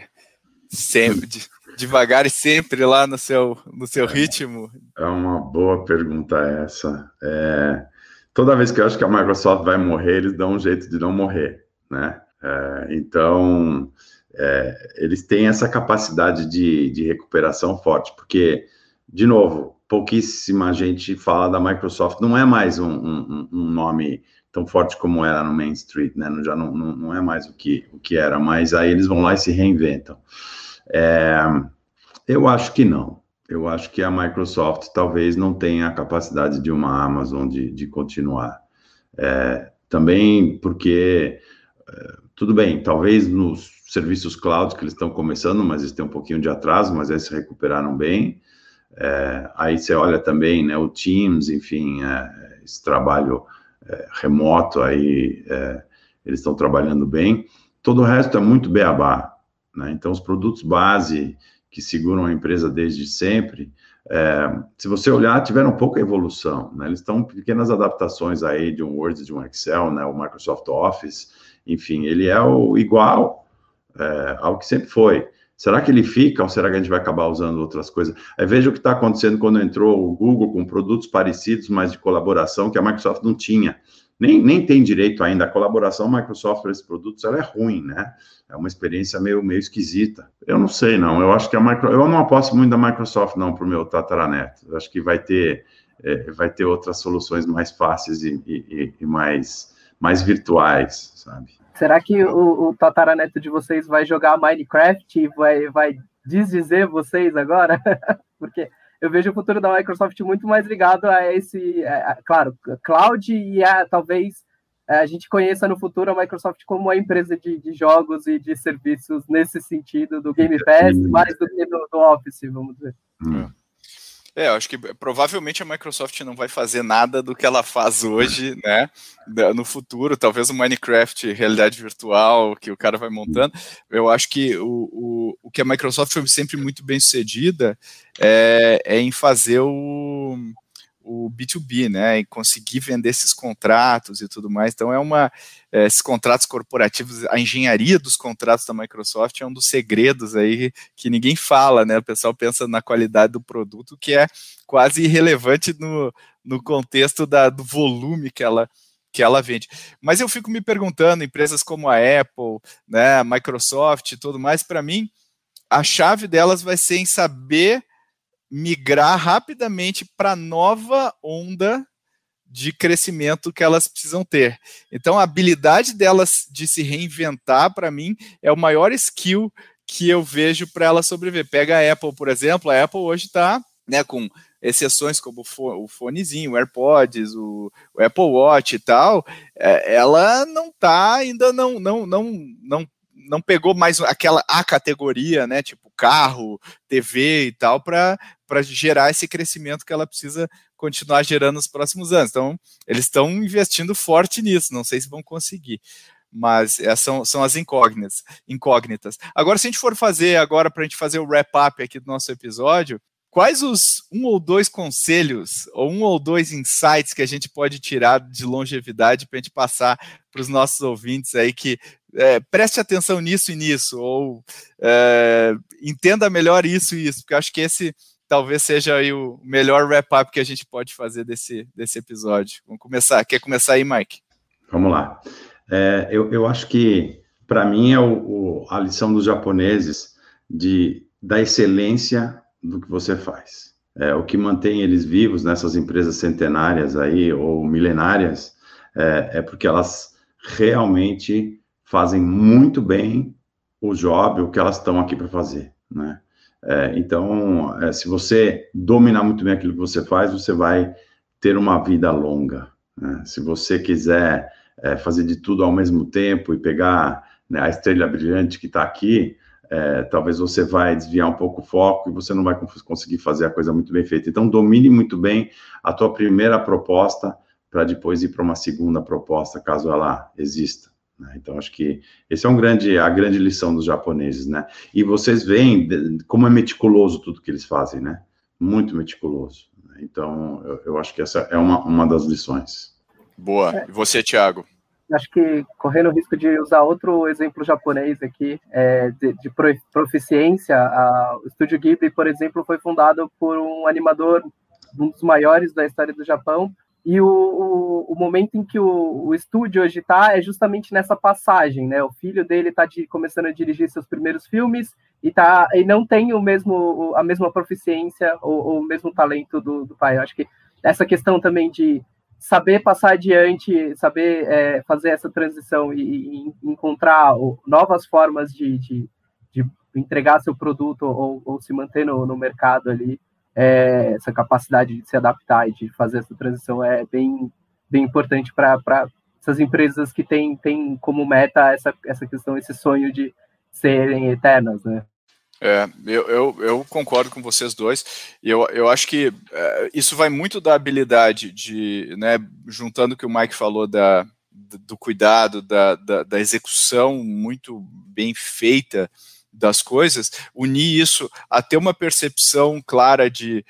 sempre, devagar e sempre lá no seu, no seu ritmo? É uma boa pergunta essa. É, toda vez que eu acho que a Microsoft vai morrer, eles dão um jeito de não morrer, né? É, então, é, eles têm essa capacidade de, de recuperação forte, porque, de novo, pouquíssima gente fala da Microsoft, não é mais um, um, um nome tão forte como era no Main Street, né? Já não, não, não, é mais o que, o que era, mas aí eles vão lá e se reinventam. É, eu acho que não eu acho que a Microsoft talvez não tenha a capacidade de uma Amazon de, de continuar. É, também porque, é, tudo bem, talvez nos serviços cloud que eles estão começando, mas eles têm um pouquinho de atraso, mas eles se recuperaram bem. É, aí você olha também, né, o Teams, enfim, é, esse trabalho é, remoto aí, é, eles estão trabalhando bem. Todo o resto é muito beabá, né? Então, os produtos base que seguram a empresa desde sempre, é, se você olhar, tiveram pouca evolução, né? Eles estão pequenas adaptações aí de um Word, de um Excel, né? O Microsoft Office, enfim, ele é o igual é, ao que sempre foi. Será que ele fica ou será que a gente vai acabar usando outras coisas? Aí veja o que está acontecendo quando entrou o Google com produtos parecidos, mas de colaboração, que a Microsoft não tinha nem, nem tem direito ainda. A colaboração Microsoft para esses produtos ela é ruim, né? É uma experiência meio, meio esquisita. Eu não sei, não. Eu acho que a Micro... eu não aposto muito da Microsoft, não, para o meu tataraneto. Eu acho que vai ter, é, vai ter outras soluções mais fáceis e, e, e, mais, mais virtuais, sabe? Será que o, o tataraneto de vocês vai jogar Minecraft e vai, vai desdizer vocês agora? (laughs) Porque eu vejo o futuro da Microsoft muito mais ligado a esse, é, a, claro, cloud e a, talvez é, a gente conheça no futuro a Microsoft como uma empresa de, de jogos e de serviços nesse sentido do Game Pass, mais do que do, do Office, vamos dizer. Hum. É, eu acho que provavelmente a Microsoft não vai fazer nada do que ela faz hoje, (laughs) né? No futuro, talvez o Minecraft realidade virtual que o cara vai montando. Eu acho que o, o, o que a Microsoft foi sempre muito bem sucedida é, é em fazer o o B2B, né, e conseguir vender esses contratos e tudo mais. Então, é uma. É, esses contratos corporativos, a engenharia dos contratos da Microsoft é um dos segredos aí que ninguém fala, né? O pessoal pensa na qualidade do produto, que é quase irrelevante no, no contexto da, do volume que ela, que ela vende. Mas eu fico me perguntando, empresas como a Apple, né, Microsoft e tudo mais, para mim, a chave delas vai ser em saber migrar rapidamente para nova onda de crescimento que elas precisam ter. Então, a habilidade delas de se reinventar, para mim, é o maior skill que eu vejo para ela sobreviver. Pega a Apple, por exemplo, a Apple hoje está né, com exceções como o fonezinho, o AirPods, o, Apple Watch e tal, é, ela não está ainda não não não não não pegou mais aquela a categoria, né, tipo carro, TV e tal, para gerar esse crescimento que ela precisa continuar gerando nos próximos anos. Então, eles estão investindo forte nisso, não sei se vão conseguir. Mas essas são, são as incógnitas, incógnitas. Agora, se a gente for fazer agora para a gente fazer o wrap-up aqui do nosso episódio, quais os um ou dois conselhos ou um ou dois insights que a gente pode tirar de longevidade para a gente passar para os nossos ouvintes aí que é, preste atenção nisso e nisso ou é, entenda melhor isso e isso, porque acho que esse talvez seja aí o melhor wrap-up que a gente pode fazer desse, desse episódio. Vamos começar. Quer começar aí, Mike? Vamos lá. É, eu, eu acho que, para mim, é o, o, a lição dos japoneses de, da excelência do que você faz. É, o que mantém eles vivos nessas empresas centenárias aí, ou milenárias, é, é porque elas realmente fazem muito bem o job, o que elas estão aqui para fazer, né? É, então, é, se você dominar muito bem aquilo que você faz, você vai ter uma vida longa. Né? Se você quiser é, fazer de tudo ao mesmo tempo e pegar né, a estrela brilhante que está aqui, é, talvez você vai desviar um pouco o foco e você não vai conseguir fazer a coisa muito bem feita. Então, domine muito bem a tua primeira proposta para depois ir para uma segunda proposta, caso ela exista. Né? Então, acho que esse é um grande, a grande lição dos japoneses, né? E vocês veem como é meticuloso tudo que eles fazem, né? Muito meticuloso. Então, eu, eu acho que essa é uma, uma das lições. Boa. E você, Thiago? acho que correndo o risco de usar outro exemplo japonês aqui, é, de, de, proficiência, a, o Estúdio Ghibli, por exemplo, foi fundado por um animador, um dos maiores da história do Japão, e o, o, o momento em que o, o estúdio hoje está é justamente nessa passagem, né? O filho dele está começando a dirigir seus primeiros filmes e, tá, e não tem o mesmo, a mesma proficiência ou, ou o mesmo talento do, do pai. Eu acho que essa questão também de saber passar adiante, saber é, fazer essa transição e, e encontrar novas formas de, de, de, entregar seu produto ou, ou se manter no, no mercado ali, é, essa capacidade de se adaptar e de fazer essa transição é bem, bem importante para essas empresas que têm, têm como meta essa, essa questão, esse sonho de serem eternas, né? É, eu, eu, eu, concordo com vocês dois. Eu, eu acho que é, isso vai muito da habilidade de, né, juntando o que o Mike falou da, do cuidado, da, da, da execução muito bem feita das coisas, unir isso a ter uma percepção clara de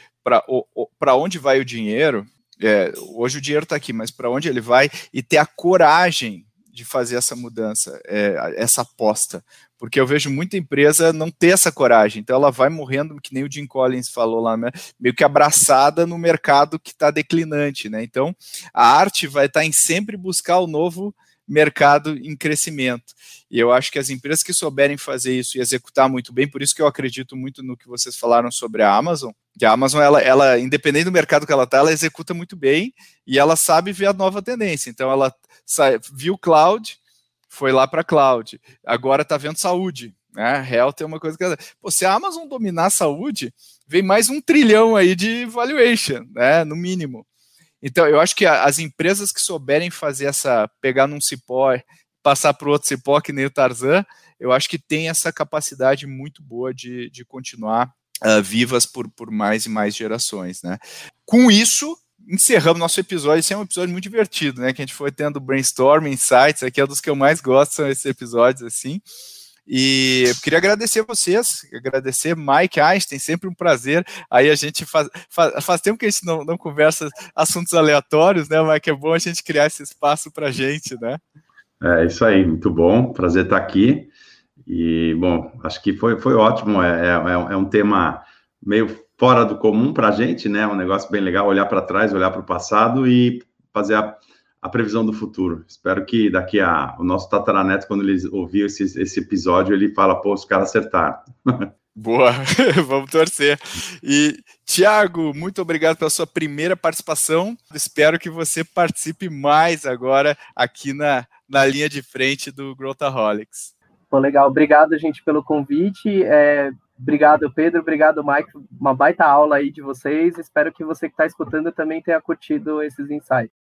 para onde vai o dinheiro. É, hoje o dinheiro está aqui, mas para onde ele vai e ter a coragem de fazer essa mudança, é, essa aposta porque eu vejo muita empresa não ter essa coragem, então ela vai morrendo, que nem o Jim Collins falou lá, né? meio que abraçada no mercado que está declinante, né? Então a arte vai estar tá em sempre buscar o novo mercado em crescimento. E eu acho que as empresas que souberem fazer isso e executar muito bem, por isso que eu acredito muito no que vocês falaram sobre a Amazon, que a Amazon, ela, ela independente do mercado que ela está, ela executa muito bem e ela sabe ver a nova tendência. Então ela viu cloud, foi lá para cloud, agora está vendo saúde. Né? Health é uma coisa que. Pô, se a Amazon dominar a saúde, vem mais um trilhão aí de valuation, né? No mínimo. Então, eu acho que as empresas que souberem fazer essa, pegar num cipó, passar para outro cipó, que nem o Tarzan, eu acho que tem essa capacidade muito boa de, de continuar uh, vivas por, por mais e mais gerações, né? Com isso, encerramos nosso episódio. Esse é um episódio muito divertido, né? Que a gente foi tendo brainstorming, insights. Aqui é um dos que eu mais gosto, são esses episódios assim. E eu queria agradecer a vocês, agradecer Mike Einstein, sempre um prazer. Aí a gente faz, faz, faz tempo que a gente não, não conversa assuntos aleatórios, né, Mike? É bom a gente criar esse espaço para gente, né? É isso aí, muito bom, prazer estar aqui. E, bom, acho que foi, foi ótimo. É, é, é um tema meio fora do comum para a gente, né? Um negócio bem legal, olhar para trás, olhar para o passado e fazer a, a, previsão do futuro. Espero que daqui a o nosso tataraneto, quando ele ouvir esse, esse episódio, ele fala, pô, os caras acertaram. (laughs) Boa, (laughs) vamos torcer. E, Tiago, muito obrigado pela sua primeira participação. Espero que você participe mais agora aqui na, na linha de frente do Growthaholics. Pô, legal. Obrigado, gente, pelo convite. É, Obrigado, Pedro. Obrigado, Mike. Uma baita aula aí de vocês. Espero que você que está escutando também tenha curtido esses insights.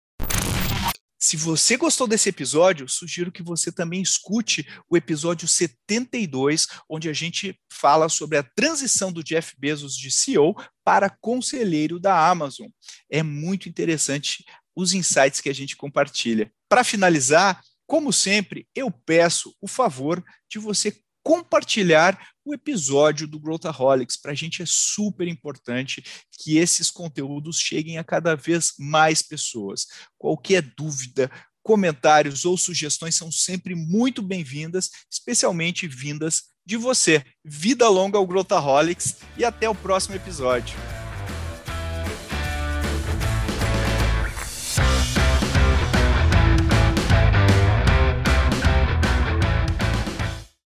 Se você gostou desse episódio, sugiro que você também escute o episódio 72, onde a gente fala sobre a transição do Jeff Bezos de CEO para conselheiro da Amazon. É muito interessante os insights que a gente compartilha. Para finalizar, como sempre, eu peço o favor de você compartilhar o episódio do Growthaholics. Para a gente é super importante que esses conteúdos cheguem a cada vez mais pessoas. Qualquer dúvida, comentários ou sugestões são sempre muito bem-vindas, especialmente vindas de você. Vida longa ao Growthaholics e até o próximo episódio.